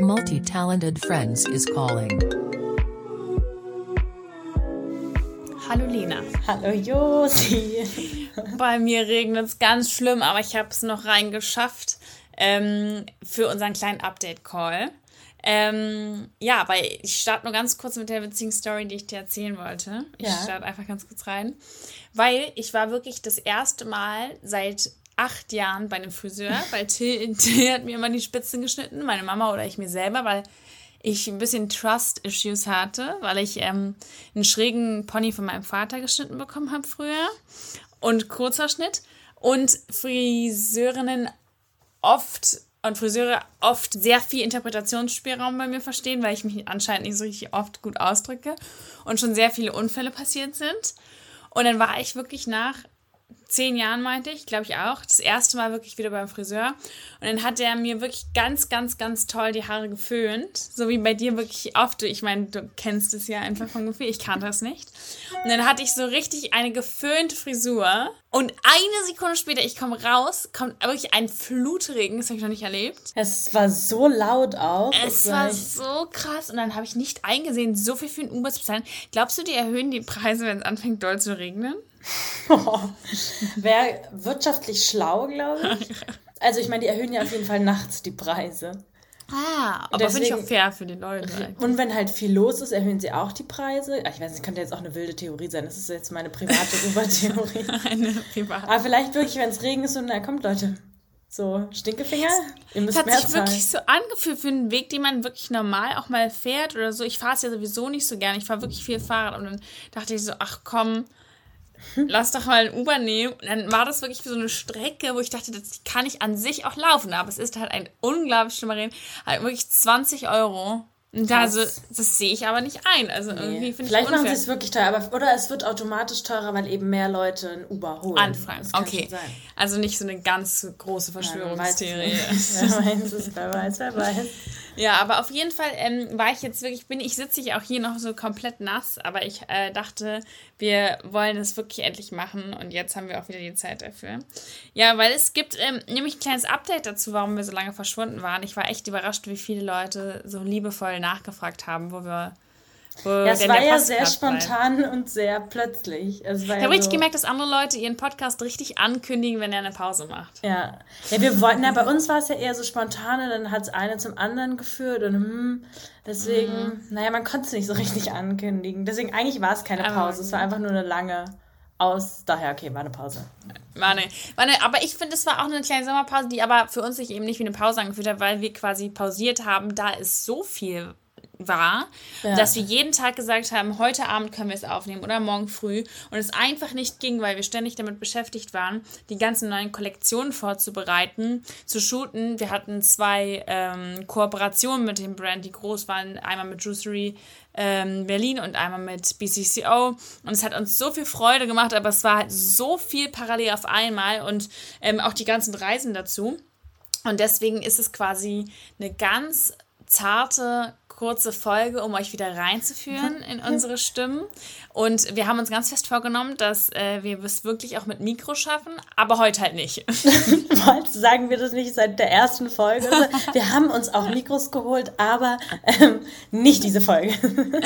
Multi talented friends is calling. Hallo Lena. Hallo Josi. Bei mir regnet es ganz schlimm, aber ich habe es noch reingeschafft ähm, für unseren kleinen Update-Call. Ähm, ja, weil ich starte nur ganz kurz mit der witzigen Story, die ich dir erzählen wollte. Ich Ja. starte einfach ganz kurz rein. Weil ich war wirklich das erste Mal seit acht Jahren bei einem Friseur, weil Till, Till hat mir immer die Spitzen geschnitten, meine Mama oder ich mir selber, weil ich ein bisschen Trust-Issues hatte, weil ich ähm, einen schrägen Pony von meinem Vater geschnitten bekommen habe früher und kurzer Schnitt und Friseurinnen oft und Friseure oft sehr viel Interpretationsspielraum bei mir verstehen, weil ich mich anscheinend nicht so richtig oft gut ausdrücke und schon sehr viele Unfälle passiert sind. Und dann war ich wirklich nach zehn Jahren, meinte ich, glaube ich auch, das erste Mal wirklich wieder beim Friseur. Und dann hat er mir wirklich ganz, ganz, ganz toll die Haare geföhnt. So wie bei dir wirklich oft. Ich meine, du kennst es ja einfach vom Gefühl. Ich kannte es nicht. Und dann hatte ich so richtig eine geföhnte Frisur. Und eine Sekunde später, ich komme raus, kommt wirklich ein Flutregen. Das habe ich noch nicht erlebt. Es war so laut auch. Es war so krass. Und dann habe ich nicht eingesehen, so viel für ein Uber zu bezahlen. Glaubst du, die erhöhen die Preise, wenn es anfängt doll zu regnen? Wäre wirtschaftlich schlau, glaube ich. Also ich meine, die erhöhen ja auf jeden Fall nachts die Preise. Ah, aber finde ich auch fair für die Leute. Und wenn halt viel los ist, erhöhen sie auch die Preise. Ah, Ich weiß, es könnte jetzt auch eine wilde Theorie sein. Das ist jetzt meine private Uber-Theorie. Eine private. Aber vielleicht wirklich, wenn es Regen ist und na kommt, Leute. So, Stinkefinger, ihr müsst hat mehr sich zahlen. wirklich so angefühlt für einen Weg, den man wirklich normal auch mal fährt oder so. Ich fahre es ja sowieso nicht so gern. Ich fahre wirklich viel Fahrrad und dann dachte ich so, ach komm, lass doch mal ein Uber nehmen. Und dann war das wirklich so eine Strecke, wo ich dachte, das kann ich an sich auch laufen. Aber es ist halt ein unglaublich schlimmer Reden. Halt wirklich 20 Euro. Und da, also, das sehe ich aber nicht ein. Also irgendwie Nee. finde ich Vielleicht machen sie es wirklich teuer, aber oder es wird automatisch teurer, weil eben mehr Leute ein Uber holen. Kann Okay. Also nicht so eine ganz große Verschwörungstheorie. nicht. Wer weiß wer weiß, wer weiß. Ja, aber auf jeden Fall ähm, war ich jetzt wirklich, bin ich sitze ich auch hier noch so komplett nass, aber ich äh, dachte, wir wollen es wirklich endlich machen und jetzt haben wir auch wieder die Zeit dafür. Ja, weil es gibt ähm, nämlich ein kleines Update dazu, warum wir so lange verschwunden waren. Ich war echt überrascht, wie viele Leute so liebevoll nachgefragt haben, wo wir. Wo Ja, es war ja sehr spontan und sehr plötzlich. Es war Ich ja habe richtig so, gemerkt, dass andere Leute ihren Podcast richtig ankündigen, wenn er eine Pause macht. Ja. ja, wir wollten, na, bei uns war es ja eher so spontan und dann hat es eine zum anderen geführt und hm, deswegen, Mhm. naja, man konnte es nicht so richtig ankündigen. Deswegen, eigentlich war es keine Pause, es war einfach nur eine lange aus, daher, okay, war eine Pause. War eine, war eine, aber ich finde, es war auch eine kleine Sommerpause, die aber für uns sich eben nicht wie eine Pause angefühlt hat, weil wir quasi pausiert haben, da es so viel war, Ja. dass wir jeden Tag gesagt haben, heute Abend können wir es aufnehmen oder morgen früh und es einfach nicht ging, weil wir ständig damit beschäftigt waren, die ganzen neuen Kollektionen vorzubereiten, zu shooten. Wir hatten zwei ähm, Kooperationen mit dem Brand, die groß waren, einmal mit Juicery ähm, Berlin und einmal mit BCCO und es hat uns so viel Freude gemacht, aber es war halt so viel parallel auf einmal und ähm, auch die ganzen Reisen dazu. Und deswegen ist es quasi eine ganz zarte, kurze Folge, um euch wieder reinzuführen in unsere Stimmen. Und wir haben uns ganz fest vorgenommen, dass äh, wir es wirklich auch mit Mikro schaffen, aber heute halt nicht. Sagen wir das nicht seit der ersten Folge? oder so? Wir haben uns auch Mikros geholt, aber ähm, nicht diese Folge.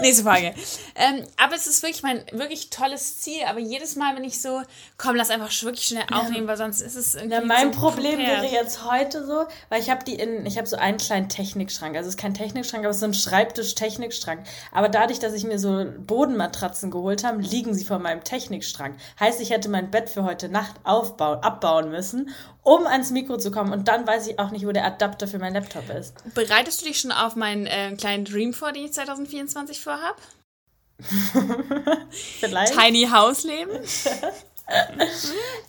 Nächste Frage. Ähm, aber es ist wirklich mein wirklich tolles Ziel. Aber jedes Mal, wenn ich so, komm, lass einfach wirklich schnell aufnehmen, weil sonst ist es irgendwie. Ja, mein so Problem wäre jetzt heute so, weil ich habe die in, ich habe so einen kleinen Technikschrank. Also es ist kein Technikschrank, aber es ist so ein Schreibtisch-Technikschrank. Aber dadurch, dass ich mir so Bodenmatratzen geholt habe, liegen sie vor meinem Technikschrank. Heißt, ich hätte mein Bett für heute Nacht aufbauen, abbauen müssen, um ans Mikro zu kommen. Und dann weiß ich auch nicht, wo der Adapter für mein Laptop ist. Bereitest du dich schon auf meinen äh, kleinen Dream vor, den ich 2024 vorhab? Vielleicht. Tiny House Leben?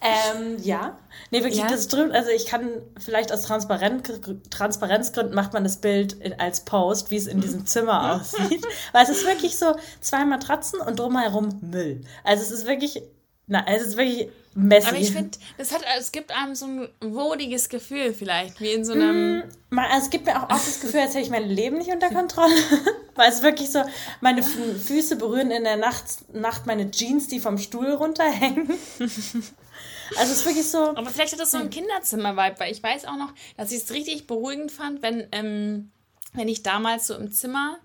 Ähm, ja. Nee, wirklich, Ja? das drüben, also ich kann vielleicht aus Transparent, Transparenzgründen macht man das Bild in, als Post, wie es in diesem Zimmer aussieht. Weil es ist wirklich so zwei Matratzen und drumherum Müll. Also es ist wirklich, na, es ist wirklich messy. Aber ich finde, das hat, es gibt einem so ein wohliges Gefühl vielleicht, wie in so einem. Man, also es gibt mir auch oft das Gefühl, als hätte ich mein Leben nicht unter Kontrolle. Weil es wirklich so, meine Fü- Füße berühren in der Nacht, Nacht meine Jeans, die vom Stuhl runterhängen. Also es ist wirklich so. Aber vielleicht hat das so ein Kinderzimmer-Vibe, weil ich weiß auch noch, dass ich es richtig beruhigend fand, wenn, ähm, wenn ich damals so im Zimmer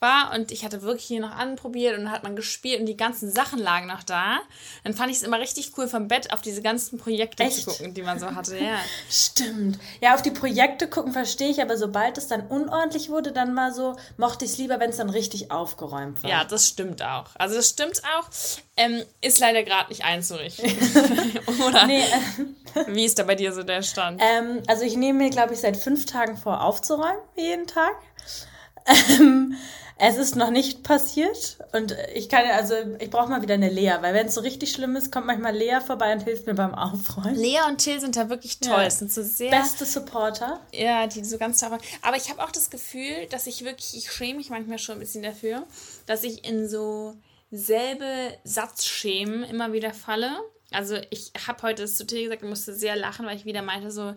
war und ich hatte wirklich hier noch anprobiert und dann hat man gespielt und die ganzen Sachen lagen noch da. Dann fand ich es immer richtig cool, vom Bett auf diese ganzen Projekte Echt? zu gucken, die man so hatte. Ja. Stimmt. Ja, auf die Projekte gucken verstehe ich, aber sobald es dann unordentlich wurde, dann war so, mochte ich es lieber, wenn es dann richtig aufgeräumt war. Ja, das stimmt auch. Also das stimmt auch. Ähm, ist leider gerade nicht einzurichten. Oder? Nee, äh, Wie ist da bei dir so der Stand? Ähm, also ich nehme mir, glaube ich, seit fünf Tagen vor, aufzuräumen, jeden Tag. Ähm, es ist noch nicht passiert und ich kann, also ich brauche mal wieder eine Lea, weil wenn es so richtig schlimm ist, kommt manchmal Lea vorbei und hilft mir beim Aufräumen. Lea und Till sind da wirklich toll. Ja. Sind so sehr. Beste Supporter. Ja, die so ganz toll. Aber ich habe auch das Gefühl, dass ich wirklich, ich schäme mich manchmal schon ein bisschen dafür, dass ich in so selbe Satzschemen immer wieder falle. Also ich habe heute das zu Till gesagt und musste sehr lachen, weil ich wieder meinte so,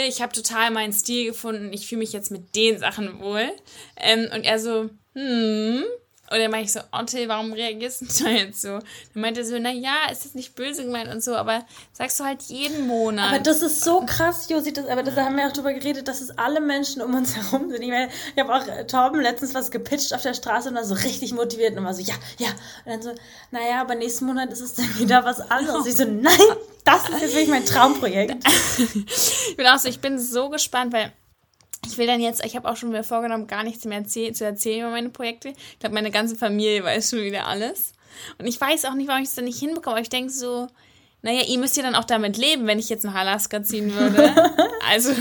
ich habe total meinen Stil gefunden, ich fühle mich jetzt mit den Sachen wohl. Ähm, und er so, hm. Und dann meinte ich so, Otte, warum reagierst du da jetzt so? Dann meinte er so, naja, ist das nicht böse gemeint und so, aber sagst du halt jeden Monat. Aber das ist so krass, Josi, das, aber das haben wir auch drüber geredet, dass es alle Menschen um uns herum sind. Ich meine, ich habe auch äh, Torben letztens was gepitcht auf der Straße und war so richtig motiviert und war so, ja, ja. Und dann so, naja, aber nächsten Monat ist es dann wieder was anderes. Ich so, nein, das ist jetzt wirklich mein Traumprojekt. ich bin auch so, ich bin so gespannt, weil ich will dann jetzt, ich habe auch schon wieder vorgenommen, gar nichts mehr erzähl zu erzählen über meine Projekte. Ich glaube, meine ganze Familie weiß schon wieder alles. Und ich weiß auch nicht, warum ich es dann nicht hinbekomme. Aber ich denke so, naja, ihr müsst ja dann auch damit leben, wenn ich jetzt nach Alaska ziehen würde. also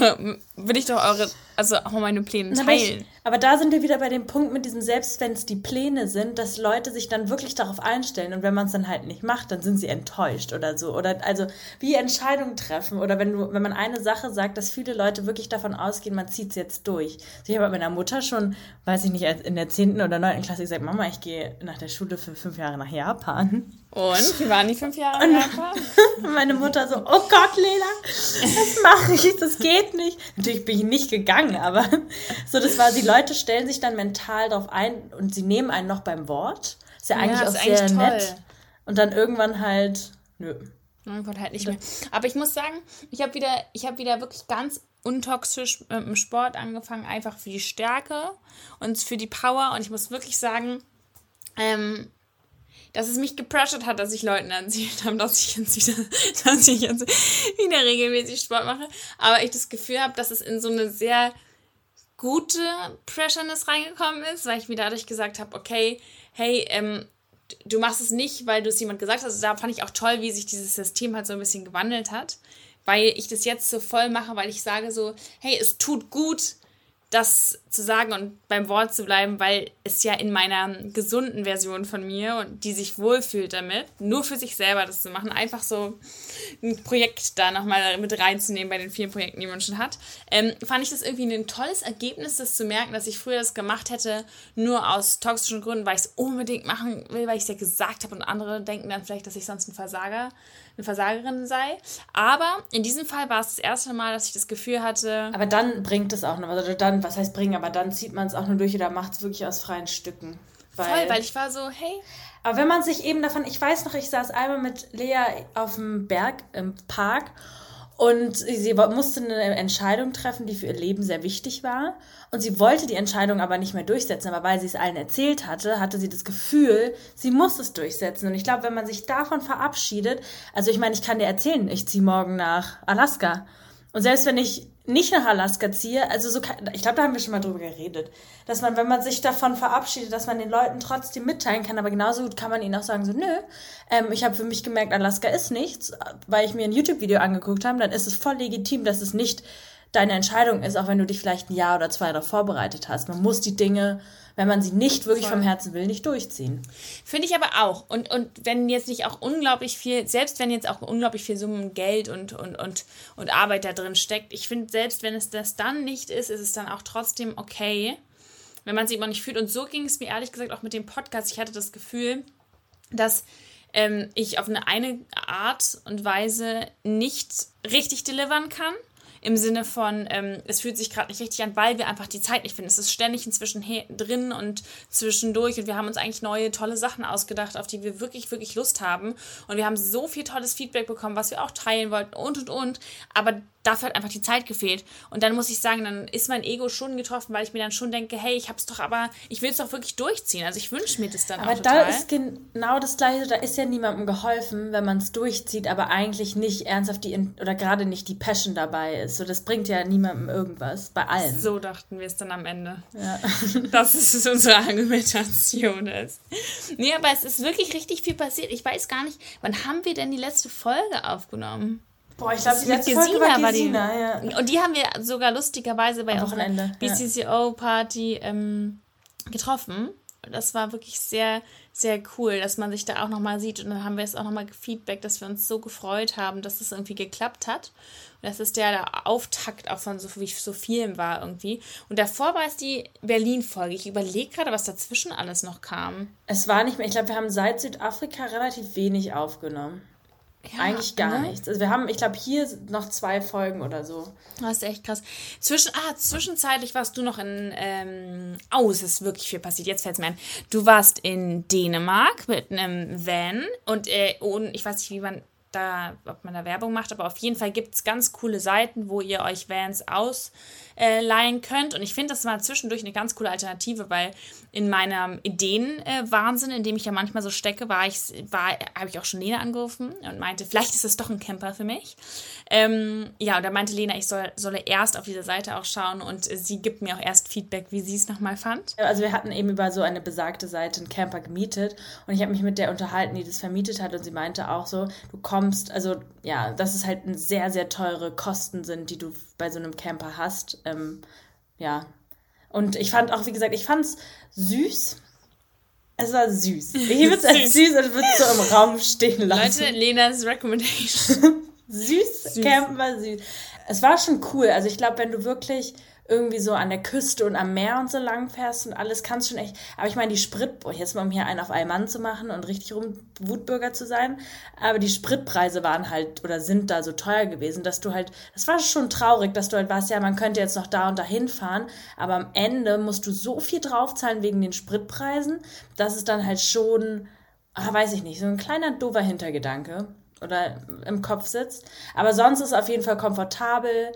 würde ich doch eure also auch meine Pläne teilen. Ich, aber, da sind wir wieder bei dem Punkt mit diesem, selbst wenn es die Pläne sind, dass Leute sich dann wirklich darauf einstellen und wenn man es dann halt nicht macht, dann sind sie enttäuscht oder so. Oder also wie Entscheidungen treffen oder wenn du, wenn man eine Sache sagt, dass viele Leute wirklich davon ausgehen, man zieht es jetzt durch. Also ich habe mit meiner Mutter schon, weiß ich nicht, in der 10. oder 9. Klasse gesagt, Mama, ich gehe nach der Schule für fünf Jahre nach Japan. Und? Wie waren die fünf Jahre in Japan? meine Mutter so, oh Gott, Lena, das mache ich, das geht nicht. Natürlich bin ich nicht gegangen aber so, das war, die Leute stellen sich dann mental darauf ein und sie nehmen einen noch beim Wort. Ist ja eigentlich ja, auch sehr eigentlich nett. Und dann irgendwann halt, nö. Irgendwann halt nicht mehr. Aber ich muss sagen, ich habe wieder, ich habe wieder wirklich ganz untoxisch mit dem Sport angefangen, einfach für die Stärke und für die Power. Und ich muss wirklich sagen, ähm, dass es mich gepressured hat, dass ich Leuten erzählt habe, dass ich jetzt wieder, dass ich jetzt wieder regelmäßig Sport mache. Aber ich das Gefühl habe, dass es in so eine sehr gute Pressureness reingekommen ist, weil ich mir dadurch gesagt habe, okay, hey, ähm, du machst es nicht, weil du es jemand gesagt hast. Also da fand ich auch toll, wie sich dieses System halt so ein bisschen gewandelt hat, weil ich das jetzt so voll mache, weil ich sage so, hey, es tut gut, das zu sagen und beim Wort zu bleiben, weil es ja in meiner gesunden Version von mir und die sich wohlfühlt damit, nur für sich selber das zu machen, einfach so ein Projekt da nochmal mit reinzunehmen bei den vielen Projekten, die man schon hat, ähm, fand ich das irgendwie ein tolles Ergebnis, das zu merken, dass ich früher das gemacht hätte, nur aus toxischen Gründen, weil ich es unbedingt machen will, weil ich es ja gesagt habe und andere denken dann vielleicht, dass ich sonst ein Versager eine Versagerin sei. Aber in diesem Fall war es das erste Mal, dass ich das Gefühl hatte. Aber dann bringt es auch noch, also dann, was heißt bringen, aber dann zieht man es auch nur durch oder macht es wirklich aus freien Stücken. Weil, Voll, weil ich war so, hey. Aber wenn man sich eben davon, ich weiß noch, ich saß einmal mit Lea auf dem Berg im Park und sie musste eine Entscheidung treffen, die für ihr Leben sehr wichtig war. Und sie wollte die Entscheidung aber nicht mehr durchsetzen. Aber weil sie es allen erzählt hatte, hatte sie das Gefühl, sie muss es durchsetzen. Und ich glaube, wenn man sich davon verabschiedet, also ich meine, ich kann dir erzählen, ich ziehe morgen nach Alaska. Und selbst wenn ich nicht nach Alaska ziehe, also so ich glaube, da haben wir schon mal drüber geredet, dass man, wenn man sich davon verabschiedet, dass man den Leuten trotzdem mitteilen kann, aber genauso gut kann man ihnen auch sagen, so, nö, ähm, ich habe für mich gemerkt, Alaska ist nichts, weil ich mir ein YouTube-Video angeguckt habe, dann ist es voll legitim, dass es nicht deine Entscheidung ist, auch wenn du dich vielleicht ein Jahr oder zwei darauf vorbereitet hast. Man muss die Dinge wenn man sie nicht wirklich Voll. vom Herzen will, nicht durchziehen. Finde ich aber auch. Und, und wenn jetzt nicht auch unglaublich viel, selbst wenn jetzt auch unglaublich viel Summen Geld und, und, und, und Arbeit da drin steckt, ich finde, selbst wenn es das dann nicht ist, ist es dann auch trotzdem okay, wenn man sich immer nicht fühlt. Und so ging es mir ehrlich gesagt auch mit dem Podcast. Ich hatte das Gefühl, dass ähm, ich auf eine, eine Art und Weise nicht richtig delivern kann im Sinne von, ähm, es fühlt sich gerade nicht richtig an, weil wir einfach die Zeit nicht finden. Es ist ständig inzwischen drin und zwischendurch und wir haben uns eigentlich neue, tolle Sachen ausgedacht, auf die wir wirklich, wirklich Lust haben. Und wir haben so viel tolles Feedback bekommen, was wir auch teilen wollten und und und. Aber dafür hat einfach die Zeit gefehlt. Und dann muss ich sagen, dann ist mein Ego schon getroffen, weil ich mir dann schon denke, hey, ich hab's doch aber, ich will es doch wirklich durchziehen. Also ich wünsche mir das dann aber auch total. da ist genau das Gleiche, da ist ja niemandem geholfen, wenn man es durchzieht, aber eigentlich nicht ernsthaft die, oder gerade nicht die Passion dabei ist. So, das bringt ja niemandem irgendwas, bei allen. So dachten wir es dann am Ende. Ja. Das ist unsere Argumentation ist. Nee, aber es ist wirklich richtig viel passiert. Ich weiß gar nicht, wann haben wir denn die letzte Folge aufgenommen? Boah, ich glaube, die letzte Folge war, war die. Ja. Und die haben wir sogar lustigerweise bei unserer BCCO-Party ähm, getroffen. Das war wirklich sehr, sehr cool, dass man sich da auch nochmal sieht. Und dann haben wir es auch nochmal gefeedback, dass wir uns so gefreut haben, dass es irgendwie geklappt hat. Und das ist der, der Auftakt auch von so, wie so vielen war irgendwie. Und davor war es die Berlin-Folge. Ich überlege gerade, was dazwischen alles noch kam. Es war nicht mehr, ich glaube, wir haben seit Südafrika relativ wenig aufgenommen. Ja, Eigentlich gar ne? nichts. Also wir haben, ich glaube, hier noch zwei Folgen oder so. Das ist echt krass. Zwischen, ah, zwischenzeitlich warst du noch in, ähm, oh, es ist wirklich viel passiert. Jetzt fällt es mir ein. Du warst in Dänemark mit einem Van und, äh, und ich weiß nicht, wie man da, ob man da Werbung macht, aber auf jeden Fall gibt es ganz coole Seiten, wo ihr euch Vans ausleihen könnt. Und ich finde, das war zwischendurch eine ganz coole Alternative, weil in meinem Ideenwahnsinn, in dem ich ja manchmal so stecke, war ich, war, habe ich auch schon Lena angerufen und meinte, vielleicht ist das doch ein Camper für mich. Ähm, ja, und da meinte Lena, ich soll, solle erst auf diese Seite auch schauen und sie gibt mir auch erst Feedback, wie sie es nochmal fand. Also wir hatten eben über so eine besagte Seite einen Camper gemietet und ich habe mich mit der unterhalten, die das vermietet hat und sie meinte auch so, du kommst, also ja, dass es halt sehr, sehr teure Kosten sind, die du bei so einem Camper hast. Ähm, ja, und ich fand auch, wie gesagt, ich fand es süß. Es war süß. Ich würde es als süß und würde es so im Raum stehen lassen. Leute, Lenas Recommendation. süß, süß. Campen war süß. Es war schon cool. Also ich glaube, wenn du wirklich irgendwie so an der Küste und am Meer und so lang fährst und alles kannst schon echt. Aber ich meine, die Sprit, boah, jetzt mal um hier einen auf einen Mann zu machen und richtig rum Wutbürger zu sein. Aber die Spritpreise waren halt oder sind da so teuer gewesen, dass du halt, das war schon traurig, dass du halt warst, ja, man könnte jetzt noch da und dahin fahren, aber am Ende musst du so viel draufzahlen wegen den Spritpreisen, dass es dann halt schon, ah, weiß ich nicht, so ein kleiner doofer Hintergedanke oder im Kopf sitzt. Aber sonst ist es auf jeden Fall komfortabel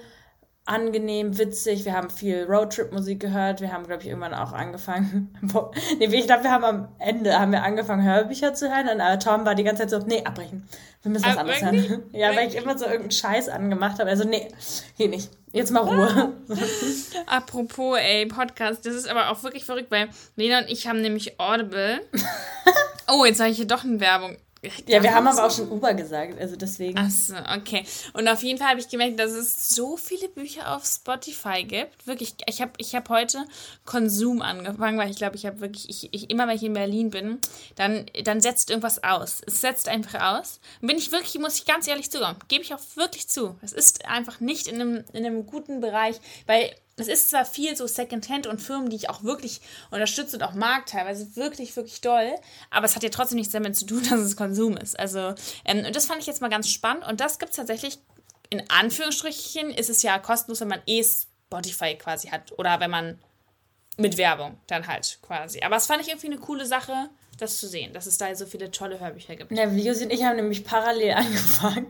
angenehm, witzig. Wir haben viel Roadtrip-Musik gehört. Wir haben, glaube ich, irgendwann auch angefangen. nee, ich glaube, wir haben am Ende haben wir angefangen, Hörbücher zu hören. Und äh, Tom war die ganze Zeit so, nee, abbrechen. Wir müssen was anderes hören. ja, weil ich immer so irgendeinen Scheiß angemacht habe. Also, nee, hier nicht. Jetzt mal Ruhe. Apropos, ey, Podcast, das ist aber auch wirklich verrückt, weil Lena und ich haben nämlich Audible. oh, jetzt habe ich hier doch eine Werbung. Ja, wir haben aber auch schon Uber gesagt, also deswegen. Achso, okay. Und auf jeden Fall habe ich gemerkt, dass es so viele Bücher auf Spotify gibt. Wirklich, ich habe ich hab heute Konsum angefangen, weil ich glaube, ich habe wirklich, ich, ich, immer wenn ich in Berlin bin, dann, dann setzt irgendwas aus. Es setzt einfach aus. Bin ich wirklich, muss ich ganz ehrlich zugeben, gebe ich auch wirklich zu. Es ist einfach nicht in einem, in einem guten Bereich, weil es ist zwar viel so Secondhand und Firmen, die ich auch wirklich unterstütze und auch mag, teilweise wirklich, wirklich doll, aber es hat ja trotzdem nichts damit zu tun, dass es Konsum ist. Also, ähm, und das fand ich jetzt mal ganz spannend und das gibt es tatsächlich, in Anführungsstrichen, ist es ja kostenlos, wenn man eh Spotify quasi hat oder wenn man mit Werbung dann halt quasi. Aber es fand ich irgendwie eine coole Sache das zu sehen, dass es da so viele tolle Hörbücher gibt. Ja, Josi und ich haben nämlich parallel angefangen.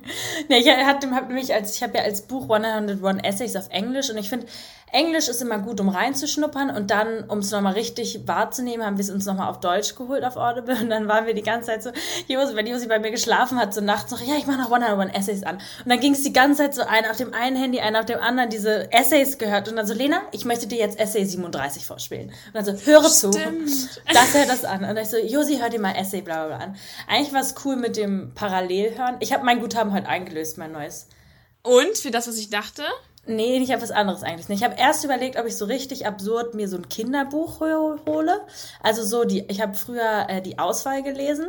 Ne, ich habe hab nämlich als ich habe ja als Buch 101 Essays auf Englisch und ich finde Englisch ist immer gut, um reinzuschnuppern und dann, um es nochmal richtig wahrzunehmen, haben wir es uns nochmal auf Deutsch geholt auf Audible und dann waren wir die ganze Zeit so, Josi, wenn Josi bei mir geschlafen hat, so nachts noch, ja, ich mache noch 101 Essays an. Und dann ging es die ganze Zeit so ein auf dem einen Handy, ein auf dem anderen diese Essays gehört und dann so, Lena, ich möchte dir jetzt Essay 37 vorspielen. Und dann so, höre Stimmt. zu, lass er das an. Und dann ich so, Josi, hör dir mal Essay bla bla bla an. Eigentlich war es cool mit dem Parallelhören. Ich habe mein Guthaben heute eingelöst, mein neues. Und für das, was ich dachte? Nee, ich habe was anderes eigentlich. Ich habe erst überlegt, ob ich so richtig absurd mir so ein Kinderbuch hole. Also so die, ich habe früher äh, die Auswahl gelesen.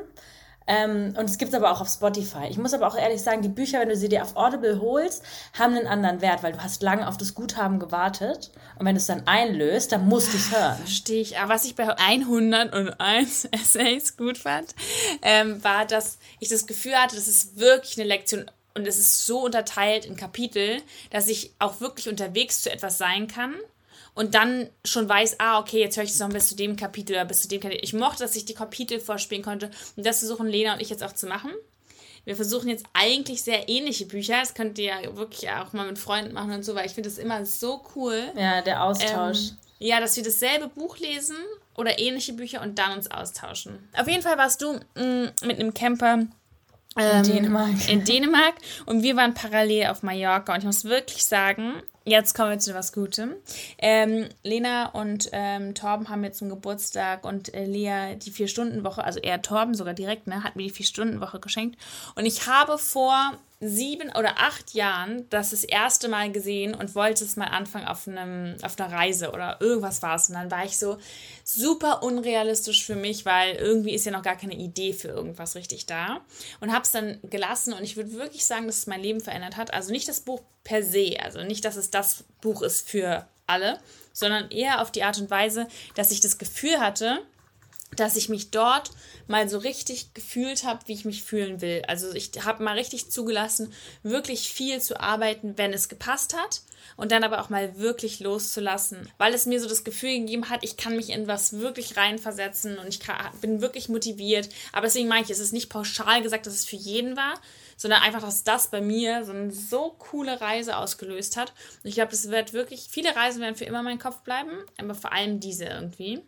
Ähm, und es gibt es aber auch auf Spotify. Ich muss aber auch ehrlich sagen, die Bücher, wenn du sie dir auf Audible holst, haben einen anderen Wert, weil du hast lange auf das Guthaben gewartet. Und wenn du es dann einlöst, dann musst du es hören. Verstehe ich. Aber was ich bei 101 Essays gut fand, ähm, war, dass ich das Gefühl hatte, das ist wirklich eine Lektion und es ist so unterteilt in Kapitel, dass ich auch wirklich unterwegs zu etwas sein kann und dann schon weiß, ah, okay, jetzt höre ich es noch bis zu dem Kapitel oder bis zu dem Kapitel. Ich mochte, dass ich die Kapitel vorspielen konnte und das versuchen Lena und ich jetzt auch zu machen. Wir versuchen jetzt eigentlich sehr ähnliche Bücher. Das könnt ihr ja wirklich auch mal mit Freunden machen und so, weil ich finde das immer so cool. Ja, der Austausch. Ähm, ja, dass wir dasselbe Buch lesen oder ähnliche Bücher und dann uns austauschen. Auf jeden Fall warst du mh, mm, mit einem Camper in Dänemark. In Dänemark und wir waren parallel auf Mallorca und ich muss wirklich sagen, Jetzt kommen wir zu was Gutem. Ähm, Lena und ähm, Torben haben mir zum Geburtstag und äh, Lea die Vier-Stunden-Woche, also eher Torben sogar direkt, ne, hat mir die Vier-Stunden-Woche geschenkt. Und ich habe vor sieben oder acht Jahren das das erste Mal gesehen und wollte es mal anfangen auf, einem, auf einer Reise oder irgendwas war es. Und dann war ich so super unrealistisch für mich, weil irgendwie ist ja noch gar keine Idee für irgendwas richtig da. Und habe es dann gelassen und ich würde wirklich sagen, dass es mein Leben verändert hat. Also nicht das Buch per se, also nicht, dass es das Buch ist für alle, sondern eher auf die Art und Weise, dass ich das Gefühl hatte, dass ich mich dort mal so richtig gefühlt habe, wie ich mich fühlen will. Also ich habe mal richtig zugelassen, wirklich viel zu arbeiten, wenn es gepasst hat und dann aber auch mal wirklich loszulassen, weil es mir so das Gefühl gegeben hat, ich kann mich in was wirklich reinversetzen und ich bin wirklich motiviert. Aber deswegen meine ich, es ist nicht pauschal gesagt, dass es für jeden war, sondern einfach, dass das bei mir so eine so coole Reise ausgelöst hat. Und ich glaube, das wird wirklich, viele Reisen werden für immer in meinem Kopf bleiben, aber vor allem diese irgendwie.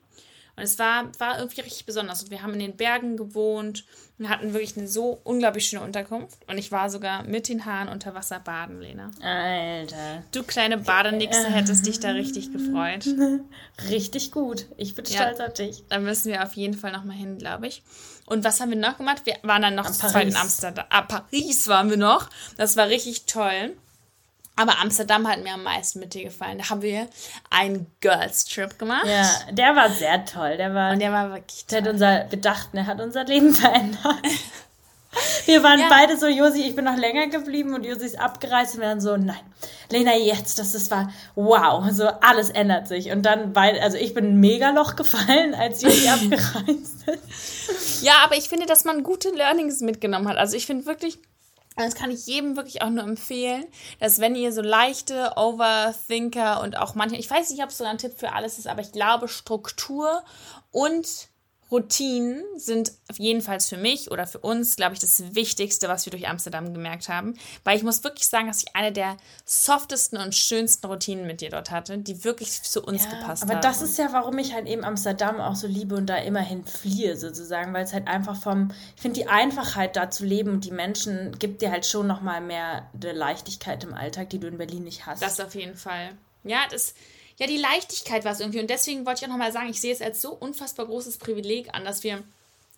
Und es war, war irgendwie richtig besonders. Und wir haben in den Bergen gewohnt und hatten wirklich eine so unglaublich schöne Unterkunft. Und ich war sogar mit den Haaren unter Wasser baden, Lena. Alter. Du kleine Badenixe hättest dich da richtig gefreut. Richtig gut. Ich bin ja, stolz auf dich. Da müssen wir auf jeden Fall nochmal hin, glaube ich. Und was haben wir noch gemacht? Wir waren dann noch in Amsterdam. Ah, Paris waren wir noch. Das war richtig toll. Aber Amsterdam hat mir am meisten mit dir gefallen. Da haben wir einen Girls Trip gemacht. Ja, der war sehr toll. Der war, und der war wirklich toll. Der hat unser, wir dachten, er hat unser Leben verändert. Wir waren ja. beide so, Josi, ich bin noch länger geblieben und Josi ist abgereist und wir dann so, nein, Lena, jetzt, das, das war, wow, so alles ändert sich. Und dann, weil, also ich bin ein Megaloch gefallen, als Josi abgereist ist. Ja, aber ich finde, dass man gute Learnings mitgenommen hat. Also ich finde wirklich, und das kann ich jedem wirklich auch nur empfehlen, dass wenn ihr so leichte Overthinker und auch manche, ich weiß nicht, ob es so ein Tipp für alles ist, aber ich glaube, Struktur und Routinen sind jedenfalls für mich oder für uns, glaube ich, das Wichtigste, was wir durch Amsterdam gemerkt haben. Weil ich muss wirklich sagen, dass ich eine der softesten und schönsten Routinen mit dir dort hatte, die wirklich zu uns ja, gepasst haben. Aber das ist ja, warum ich halt eben Amsterdam auch so liebe und da immerhin fliehe, sozusagen, weil es halt einfach vom, ich finde die Einfachheit da zu leben und die Menschen gibt dir halt schon nochmal mehr Leichtigkeit im Alltag, die du in Berlin nicht hast. Das auf jeden Fall. Ja, das ja, die Leichtigkeit war es irgendwie. Und deswegen wollte ich auch nochmal sagen, ich sehe es als so unfassbar großes Privileg an, dass wir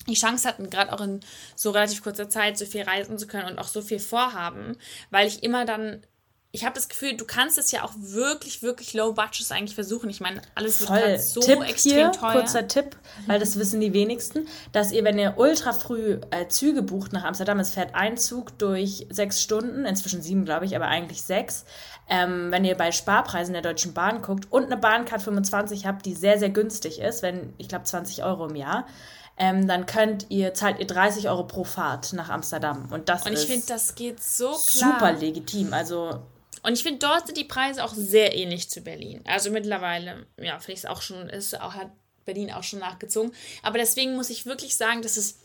die Chance hatten, gerade auch in so relativ kurzer Zeit so viel reisen zu können und auch so viel vorhaben, weil ich immer dann ich habe das Gefühl, du kannst es ja auch wirklich, wirklich low budget eigentlich versuchen. Ich meine, alles wird gerade so Tipp extrem hier, teuer. Kurzer Tipp, weil das wissen die wenigsten, dass ihr, wenn ihr ultra früh äh, Züge bucht nach Amsterdam, es fährt ein Zug durch sechs Stunden, inzwischen sieben, glaube ich, aber eigentlich sechs. Ähm, wenn ihr bei Sparpreisen der Deutschen Bahn guckt und eine Bahncard 25 habt, die sehr, sehr günstig ist, wenn, ich glaube, 20 Euro im Jahr, ähm, dann könnt ihr, zahlt ihr 30 Euro pro Fahrt nach Amsterdam. Und das und ich finde, das geht so klar. Super legitim. Also und ich finde, dort sind die Preise auch sehr ähnlich zu Berlin. Also mittlerweile, ja, vielleicht ist auch schon, ist auch, hat Berlin auch schon nachgezogen. Aber deswegen muss ich wirklich sagen, dass es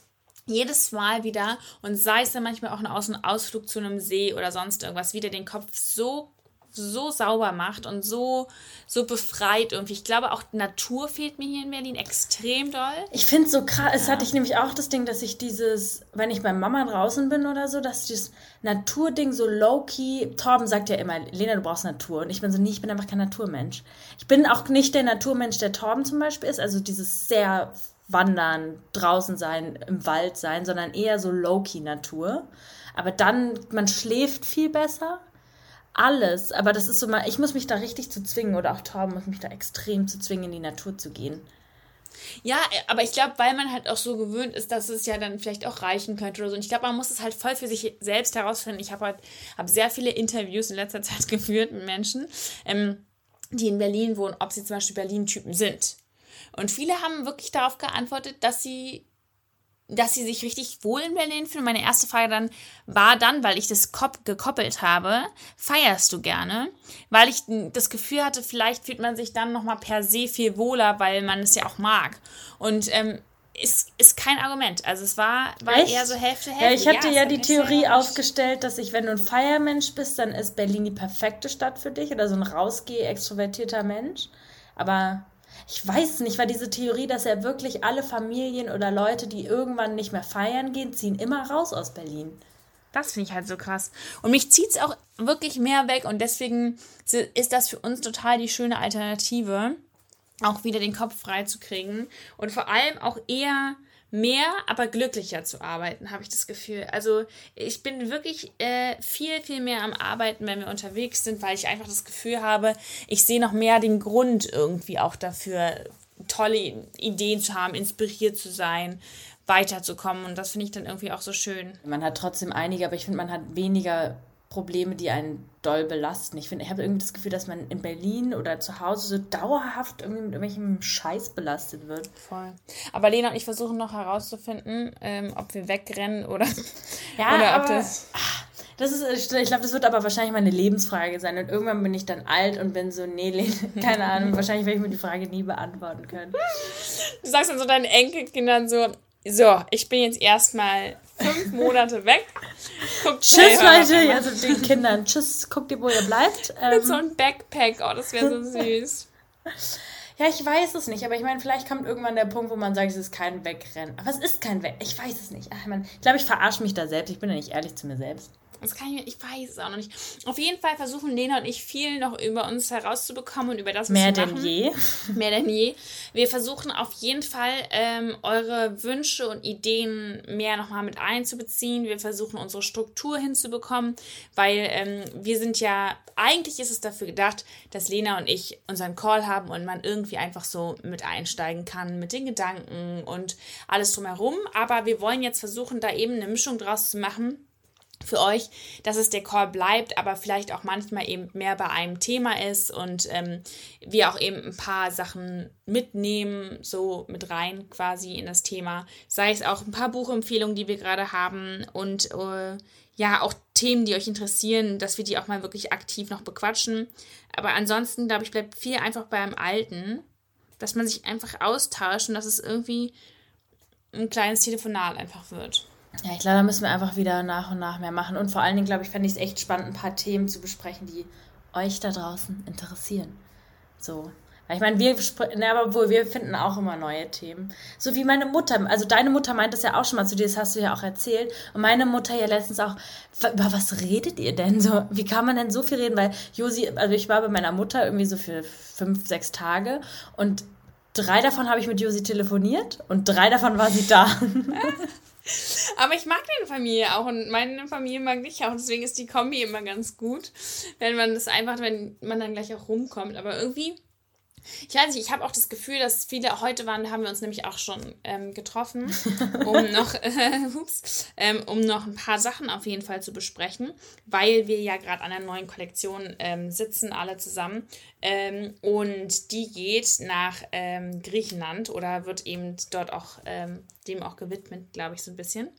jedes Mal wieder, und sei es dann manchmal auch ein Ausflug zu einem See oder sonst irgendwas, wieder den Kopf so so sauber macht und so, so befreit irgendwie. Ich glaube, auch Natur fehlt mir hier in Berlin extrem doll. Ich finde es so krass. Es hatte ich nämlich auch das Ding, dass ich dieses, wenn ich bei Mama draußen bin oder so, dass dieses Naturding so low-key, Torben sagt ja immer, Lena, du brauchst Natur. Und ich bin so, nee, ich bin einfach kein Naturmensch. Ich bin auch nicht der Naturmensch, der Torben zum Beispiel ist. Also dieses sehr Wandern, draußen sein, im Wald sein, sondern eher so low-key Natur. Aber dann, man schläft viel besser alles. Aber das ist so mal, ich muss mich da richtig zu zwingen oder auch Torben muss mich da extrem zu zwingen, in die Natur zu gehen. Ja, aber ich glaube, weil man halt auch so gewöhnt ist, dass es ja dann vielleicht auch reichen könnte oder so. Und ich glaube, man muss es halt voll für sich selbst herausfinden. Ich habe halt hab sehr viele Interviews in letzter Zeit geführt mit Menschen, ähm, die in Berlin wohnen, ob sie zum Beispiel Berlin-Typen sind. Und viele haben wirklich darauf geantwortet, dass sie dass sie sich richtig wohl in Berlin fühlen. Meine erste Frage dann war dann, weil ich das gekoppelt habe, feierst du gerne? Weil ich das Gefühl hatte, vielleicht fühlt man sich dann nochmal per se viel wohler, weil man es ja auch mag. Und ähm, ist, ist kein Argument. Also es war, war eher so Hälfte, Hälfte. Ja, ich hatte ja, ja die Theorie aufgestellt, dass ich, wenn du ein Feiermensch bist, dann ist Berlin die perfekte Stadt für dich oder so ein rausgeh, extrovertierter Mensch. Aber ich weiß nicht, war diese Theorie, dass er wirklich alle Familien oder Leute, die irgendwann nicht mehr feiern gehen, ziehen immer raus aus Berlin. Das finde ich halt so krass. Und mich zieht es auch wirklich mehr weg und deswegen ist das für uns total die schöne Alternative, auch wieder den Kopf frei und vor allem auch eher mehr, aber glücklicher zu arbeiten, habe ich das Gefühl. Also ich bin wirklich äh, viel, viel mehr am Arbeiten, wenn wir unterwegs sind, weil ich einfach das Gefühl habe, ich sehe noch mehr den Grund irgendwie auch dafür, tolle Ideen zu haben, inspiriert zu sein, weiterzukommen. Und das finde ich dann irgendwie auch so schön. Man hat trotzdem einige, aber ich finde, man hat weniger Probleme, die einen doll belasten. Ich finde, ich habe irgendwie das Gefühl, dass man in Berlin oder zu Hause so dauerhaft irgendwie mit irgendwelchem Scheiß belastet wird. Voll. Aber Lena und ich versuchen noch herauszufinden, ähm, ob wir wegrennen oder, ja, oder ob das. Das ist, ich glaube, das wird aber wahrscheinlich meine Lebensfrage sein. Und irgendwann bin ich dann alt und bin so, nee, Lena, keine Ahnung, wahrscheinlich werde ich mir die Frage nie beantworten können. Du sagst dann so deinen Enkelkindern so, so, ich bin jetzt erstmal fünf Monate weg. Guckt Tschüss, Leute, also den Kindern. Tschüss, guckt ihr, wo ihr bleibt. Ähm, Mit so einem Backpack, oh, das wäre so süß. Ja, ich weiß es nicht, aber ich meine, vielleicht kommt irgendwann der Punkt, wo man sagt, es ist kein Wegrennen. Aber es ist kein Wegrennen. Ich weiß es nicht. Ach, mein, ich glaube, ich verarsche mich da selbst. Ich bin ja nicht ehrlich zu mir selbst. Das kann ich, ich weiß es auch noch nicht. Auf jeden Fall versuchen Lena und ich viel noch über uns herauszubekommen und über das, was Mehr wir machen. Mehr denn je. Mehr denn je. Wir versuchen auf jeden Fall ähm, eure Wünsche und Ideen mehr nochmal mit einzubeziehen. Wir versuchen unsere Struktur hinzubekommen, weil ähm, wir sind ja, eigentlich ist es dafür gedacht, dass Lena und ich unseren Call haben und man irgendwie einfach so mit einsteigen kann mit den Gedanken und alles drumherum. Aber wir wollen jetzt versuchen, da eben eine Mischung draus zu machen für euch, dass es der Call bleibt, aber vielleicht auch manchmal eben mehr bei einem Thema ist und ähm, wir auch eben ein paar Sachen mitnehmen, so mit rein quasi in das Thema. Sei es auch ein paar Buchempfehlungen, die wir gerade haben und äh, ja, auch Themen, die euch interessieren, dass wir die auch mal wirklich aktiv noch bequatschen. Aber ansonsten, glaube ich, bleibt viel einfach beim Alten, dass man sich einfach austauscht und dass es irgendwie ein kleines Telefonat einfach wird. Ja, ich glaube, da müssen wir einfach wieder nach und nach mehr machen. Und vor allen Dingen, glaube ich, fände ich es echt spannend, ein paar Themen zu besprechen, die euch da draußen interessieren. So. Ich meine, wir, ne, aber wohl, wir finden auch immer neue Themen. So wie meine Mutter, also deine Mutter meint das ja auch schon mal zu dir, das hast du ja auch erzählt. Und meine Mutter ja letztens auch, über was redet ihr denn so? Wie kann man denn so viel reden? Weil Josi, also ich war bei meiner Mutter irgendwie so für fünf, sechs Tage und drei davon habe ich mit Josi telefoniert und drei davon war sie da. Aber ich mag deine Familie auch und meine Familie mag dich auch. Deswegen ist die Kombi immer ganz gut, wenn man das einfach, wenn man dann gleich auch rumkommt. Aber irgendwie ich weiß nicht, ich habe auch das Gefühl, dass viele, heute waren, haben wir uns nämlich auch schon ähm, getroffen, um noch, äh, ups, ähm, um noch ein paar Sachen auf jeden Fall zu besprechen, weil wir ja gerade an der neuen Kollektion ähm, sitzen, alle zusammen. Ähm, und die geht nach ähm, Griechenland oder wird eben dort auch ähm, dem auch gewidmet, glaube ich, so ein bisschen.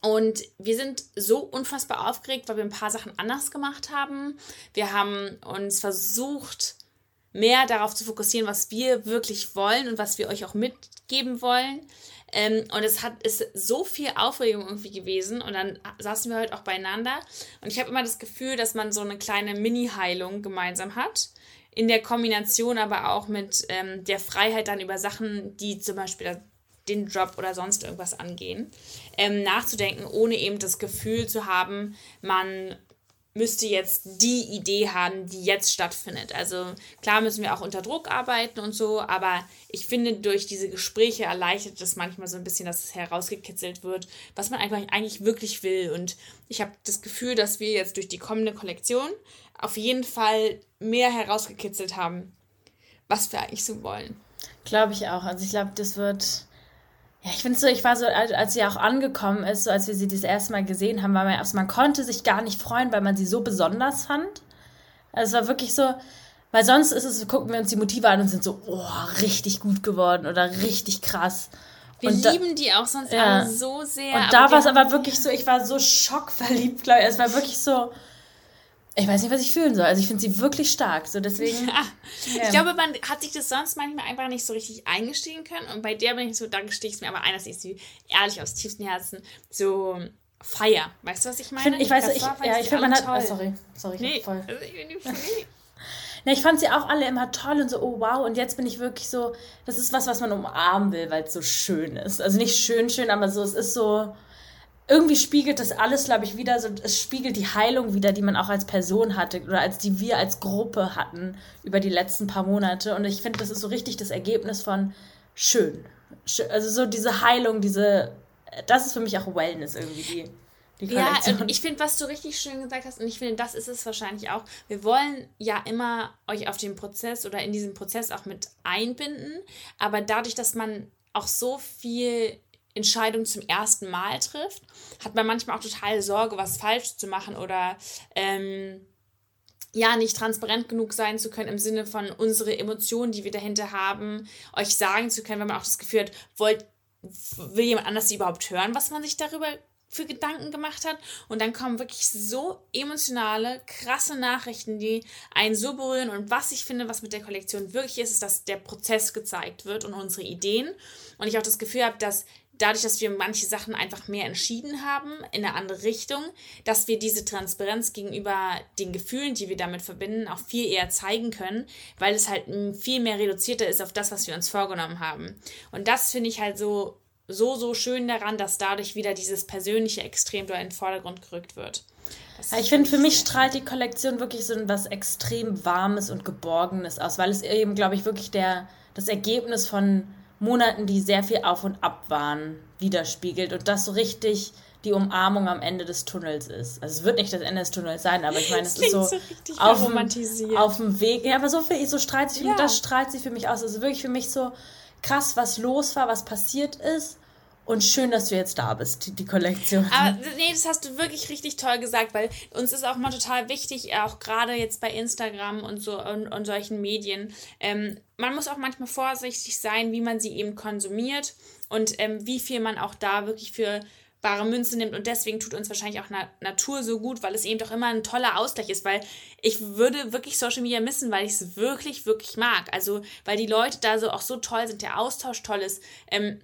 Und wir sind so unfassbar aufgeregt, weil wir ein paar Sachen anders gemacht haben. Wir haben uns versucht, mehr darauf zu fokussieren, was wir wirklich wollen und was wir euch auch mitgeben wollen. Ähm, und es hat ist so viel Aufregung irgendwie gewesen. Und dann saßen wir heute auch beieinander. Und ich habe immer das Gefühl, dass man so eine kleine Mini-Heilung gemeinsam hat. In der Kombination aber auch mit ähm, der Freiheit dann über Sachen, die zum Beispiel den Job oder sonst irgendwas angehen, ähm, nachzudenken, ohne eben das Gefühl zu haben, man müsste jetzt die Idee haben, die jetzt stattfindet. Also klar müssen wir auch unter Druck arbeiten und so, aber ich finde, durch diese Gespräche erleichtert es manchmal so ein bisschen, dass es herausgekitzelt wird, was man eigentlich wirklich will. Und ich habe das Gefühl, dass wir jetzt durch die kommende Kollektion auf jeden Fall mehr herausgekitzelt haben, was wir eigentlich so wollen. Glaube ich auch. Also ich glaube, das wird ja, ich finde so, ich war so, als sie auch angekommen ist, so als wir sie das erste Mal gesehen haben, war man erst, man konnte sich gar nicht freuen, weil man sie so besonders fand. Also es war wirklich so, weil sonst ist es, gucken wir uns die Motive an und sind so, oh, richtig gut geworden oder richtig krass. Wir und lieben die auch sonst ja. alle so sehr. Und da war es aber wirklich so, ich war so schockverliebt, glaube ich. Es war wirklich so, ich weiß nicht, was ich fühlen soll. Also ich finde sie wirklich stark. So deswegen. Ja. Ich glaube, man hat sich das sonst manchmal einfach nicht so richtig eingestehen können. Und bei der bin ich so, da gestehe ich es mir aber ein, dass ich sie ehrlich aus tiefstem Herzen so feier. Weißt du, was ich meine? Find, ich weiß, ich, war, ja, ich finde, man hat. Oh, sorry, sorry, ich Nee, voll. also ich bin nicht nee. Ne, ich fand sie auch alle immer toll und so, oh wow. Und jetzt bin ich wirklich so, das ist was, was man umarmen will, weil es so schön ist. Also nicht schön, schön, aber so, es ist so, irgendwie spiegelt das alles, glaube ich, wieder so, es spiegelt die Heilung wieder, die man auch als Person hatte oder als die wir als Gruppe hatten über die letzten paar Monate. Und ich finde, das ist so richtig das Ergebnis von schön. Schö- Also so diese Heilung, diese, das ist für mich auch Wellness irgendwie, die, Ja, und ich finde, was du richtig schön gesagt hast, und ich finde, das ist es wahrscheinlich auch. Wir wollen ja immer euch auf den Prozess oder in diesen Prozess auch mit einbinden, aber dadurch, dass man auch so viel Entscheidungen zum ersten Mal trifft, hat man manchmal auch total Sorge, was falsch zu machen oder ähm, ja, nicht transparent genug sein zu können im Sinne von unsere Emotionen, die wir dahinter haben, euch sagen zu können, wenn man auch das Gefühl hat, wollt, will jemand anders die überhaupt hören, was man sich darüber für Gedanken gemacht hat. Und dann kommen wirklich so emotionale, krasse Nachrichten, die einen so berühren. Und was ich finde, was mit der Kollektion wirklich ist, ist, dass der Prozess gezeigt wird und unsere Ideen. Und ich auch das Gefühl habe, dass dadurch, dass wir manche Sachen einfach mehr entschieden haben in eine andere Richtung, dass wir diese Transparenz gegenüber den Gefühlen, die wir damit verbinden, auch viel eher zeigen können, weil es halt viel mehr reduzierter ist auf das, was wir uns vorgenommen haben. Und das finde ich halt so, so, so schön daran, dass dadurch wieder dieses Persönliche extrem in den Vordergrund gerückt wird. Das ich finde, für mich strahlt die Kollektion wirklich so was extrem Warmes und Geborgenes aus, weil es eben, glaube ich, wirklich der, das Ergebnis von Monaten, die sehr viel auf und ab waren, widerspiegelt und das so richtig die Umarmung am Ende des Tunnels ist. Also es wird nicht das Ende des Tunnels sein, aber ich meine, es ist so, so richtig auf, dem, auf dem Weg. Ja, aber so viel, so strahlt sich, Ja. das strahlt sie für mich aus. Also wirklich für mich so krass, was los war, was passiert ist. Und schön, dass du jetzt da bist, die, Kollektion. Aber nee, das hast du wirklich richtig toll gesagt, weil uns ist auch mal total wichtig, auch gerade jetzt bei Instagram und so und, und solchen Medien. Ähm, man muss auch manchmal vorsichtig sein, wie man sie eben konsumiert und ähm, wie viel man auch da wirklich für bare Münze nimmt und deswegen tut uns wahrscheinlich auch Na Natur so gut, weil es eben doch immer ein toller Ausgleich ist, weil ich würde wirklich Social Media missen, weil ich es wirklich, wirklich mag. Also, weil die Leute da so auch so toll sind, der Austausch toll ist. Ähm,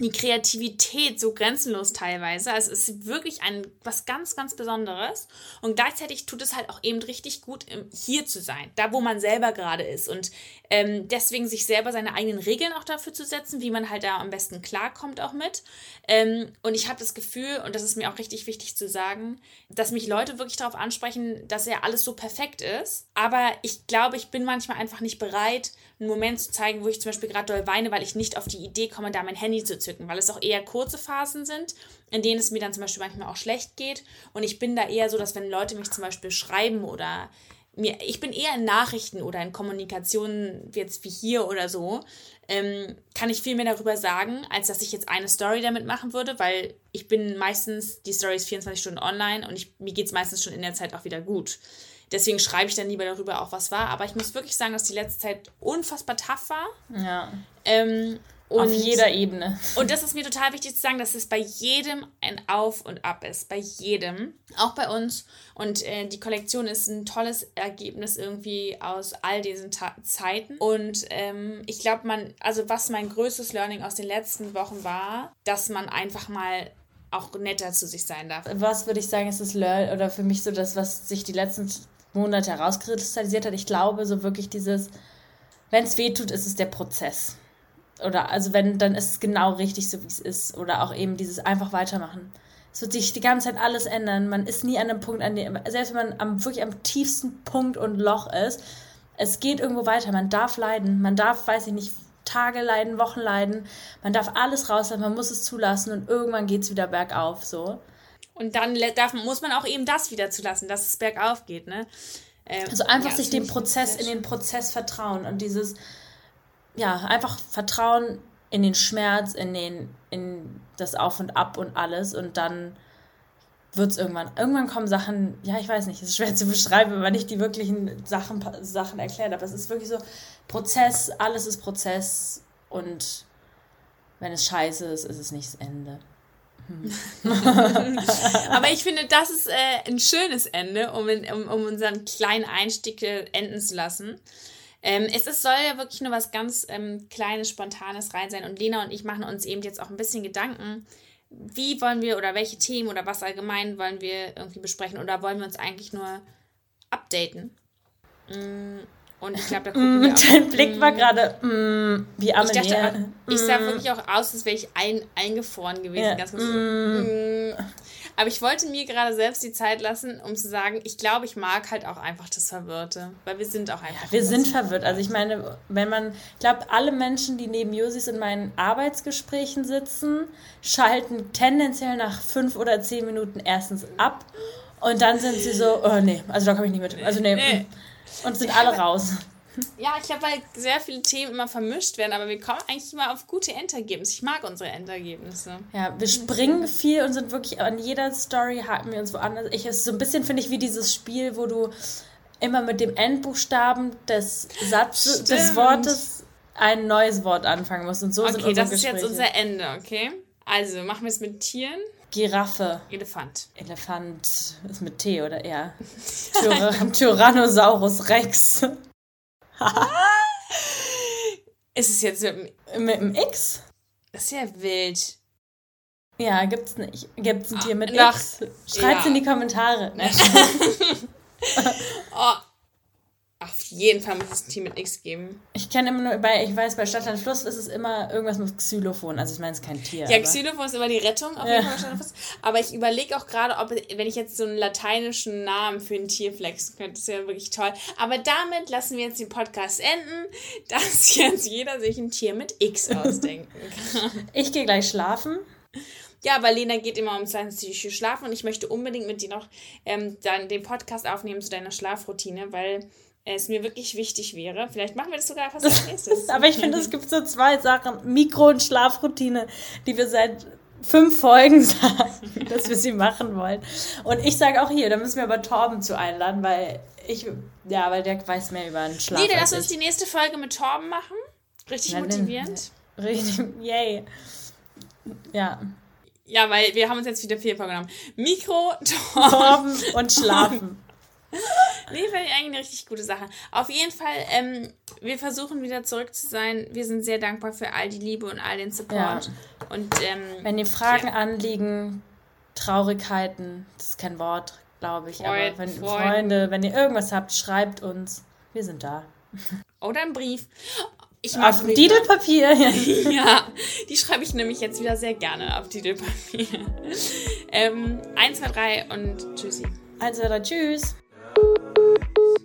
die Kreativität so grenzenlos teilweise. Also es ist wirklich ein was ganz, ganz Besonderes. Und gleichzeitig tut es halt auch eben richtig gut, hier zu sein, da wo man selber gerade ist. Und ähm, deswegen sich selber seine eigenen Regeln auch dafür zu setzen, wie man halt da am besten klarkommt auch mit. Ähm, und ich habe das Gefühl, und das ist mir auch richtig wichtig zu sagen, dass mich Leute wirklich darauf ansprechen, dass ja alles so perfekt ist. Aber ich glaube, ich bin manchmal einfach nicht bereit, einen Moment zu zeigen, wo ich zum Beispiel gerade doll weine, weil ich nicht auf die Idee komme, da mein Handy zu zücken, weil es auch eher kurze Phasen sind, in denen es mir dann zum Beispiel manchmal auch schlecht geht. Und ich bin da eher so, dass wenn Leute mich zum Beispiel schreiben oder mir, ich bin eher in Nachrichten oder in Kommunikationen jetzt wie hier oder so, ähm, kann ich viel mehr darüber sagen, als dass ich jetzt eine Story damit machen würde, weil ich bin meistens, die Story ist 24 Stunden online und ich, mir geht es meistens schon in der Zeit auch wieder gut. Deswegen schreibe ich dann lieber darüber auch, was war. Aber ich muss wirklich sagen, dass die letzte Zeit unfassbar tough war. ja, Ähm, auf und, jeder Ebene. und das ist mir total wichtig zu sagen, dass es bei jedem ein Auf und Ab ist. Bei jedem. Auch bei uns. Und äh, die Kollektion ist ein tolles Ergebnis irgendwie aus all diesen Ta Zeiten. Und ähm, ich glaube, man, also was mein größtes Learning aus den letzten Wochen war, dass man einfach mal auch netter zu sich sein darf. was würde ich sagen, ist das Learn oder für mich so das, was sich die letzten Monate herauskristallisiert hat. Ich glaube, so wirklich dieses, wenn es weh tut, ist es der Prozess. Oder also wenn, dann ist es genau richtig, so wie es ist. Oder auch eben dieses einfach weitermachen. Es wird sich die ganze Zeit alles ändern. Man ist nie an einem Punkt, an dem, selbst wenn man am, wirklich am tiefsten Punkt und Loch ist, es geht irgendwo weiter. Man darf leiden. Man darf, weiß ich nicht, Tage leiden, Wochen leiden. Man darf alles rauslassen, man muss es zulassen und irgendwann geht es wieder bergauf. So. Und dann darf, muss man auch eben das wieder zulassen, dass es bergauf geht, ne? Ähm, Also einfach ja, sich dem Prozess, in den Prozess vertrauen und dieses, ja, einfach Vertrauen in den Schmerz, in den, in das Auf und Ab und alles. Und dann wird es irgendwann, irgendwann kommen Sachen, ja, ich weiß nicht, es ist schwer zu beschreiben, wenn man nicht die wirklichen Sachen, Sachen erklärt, aber es ist wirklich so Prozess, alles ist Prozess. Und Wenn es scheiße ist, ist es nicht das Ende. Aber ich finde, das ist äh, ein schönes Ende, um, in, um, um unseren kleinen Einstieg äh, enden zu lassen. Ähm, es ist, soll ja wirklich nur was ganz ähm, Kleines, Spontanes rein sein. Und Lena und ich machen uns eben jetzt auch ein bisschen Gedanken, wie wollen wir oder welche Themen oder was allgemein wollen wir irgendwie besprechen oder wollen wir uns eigentlich nur updaten? Mm, und ich glaube, da gucken wir Mm, Dein Blick war gerade mm, wie ich dachte, Amelie. ich sah wirklich auch aus, als wäre ich ein, eingefroren gewesen. Ja. Ganz kurz. Mm. Aber ich wollte mir gerade selbst die Zeit lassen, um zu sagen, ich glaube, ich mag halt auch einfach das Verwirrte. Weil wir sind auch einfach. Wir sind verwirrt. Also ich meine, wenn man, ich glaube, alle Menschen, die neben Josis in meinen Arbeitsgesprächen sitzen, schalten tendenziell nach fünf oder zehn Minuten erstens ab und dann sind sie so, oh nee, also da komme ich nicht mit. Also nee. Nee. Und sind alle raus. Ja, ich glaube, weil sehr viele Themen immer vermischt werden, aber wir kommen eigentlich immer auf gute Endergebnisse. Ich mag unsere Endergebnisse. Ja, wir springen viel und sind wirklich an jeder Story haken wir uns woanders. Ich ist so ein bisschen finde ich wie dieses Spiel, wo du immer mit dem Endbuchstaben des Satzes des Stimmt. Wortes ein neues Wort anfangen musst und so sind Okay, das ist jetzt unser Ende, okay? Also, machen wir es mit Tieren. Giraffe, Elefant. Elefant ist mit T oder ja. Tyr Tyrannosaurus Rex Ist es jetzt. mit- mit dem X? Das ist ja wild. Ja, gibt's nicht. Gibt's ein Tier mit nach- X? Schreibt's ja. in die Kommentare. Oh. Auf jeden Fall muss es ein Team mit X geben. Ich kenne immer nur bei, ich weiß, bei Stadtland Fluss ist es immer irgendwas mit Xylophon. Also ich meine, es ist kein Tier. Ja, aber- Xylophon ist immer die Rettung, auf Ja. jeden Fall. Aber ich überlege auch gerade, ob, wenn ich jetzt so einen lateinischen Namen für ein Tier flexen könnte, das wäre wirklich toll. Aber damit lassen wir jetzt den Podcast enden, dass jetzt jeder sich ein Tier mit X ausdenken kann. Ich gehe gleich schlafen. Ja, weil Lena geht immer um sein psychisches Schlafen und ich möchte unbedingt mit dir noch ähm, dann den Podcast aufnehmen zu deiner Schlafroutine, weil es mir wirklich wichtig wäre. Vielleicht machen wir das sogar fast als nächstes. Aber ich finde, es gibt so zwei Sachen, Mikro- und Schlafroutine, die wir seit fünf Folgen sagen, dass wir sie machen wollen. Und ich sage auch hier, da müssen wir aber Torben zu einladen, weil ich, ja, weil der weiß mehr über den Schlaf. Lena, als lass uns die nächste Folge mit Torben machen. Richtig Ja, dann- motivierend. Richtig, yay. Ja, Ja, weil wir haben uns jetzt wieder viel vorgenommen. Mikro, Torben. Torben und Schlafen. Nee, finde ich eigentlich eine richtig gute Sache. Auf jeden Fall, ähm, wir versuchen wieder zurück zu sein. Wir sind sehr dankbar für all die Liebe und all den Support. Und ähm, Wenn ihr Fragen, Ja. Anliegen, Traurigkeiten, das ist kein Wort, glaube ich, aber Freud- wenn Freuden. Freunde, wenn ihr irgendwas habt, schreibt uns. Wir sind da. oder ein Brief. Ich mag Auf. Didelpapier. Ja, die schreibe ich nämlich jetzt wieder sehr gerne auf Titelpapier. ähm, 1, 2, 3 und tschüssi. Also, tschüss.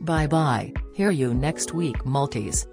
Bye bye. Hear you next week, multis.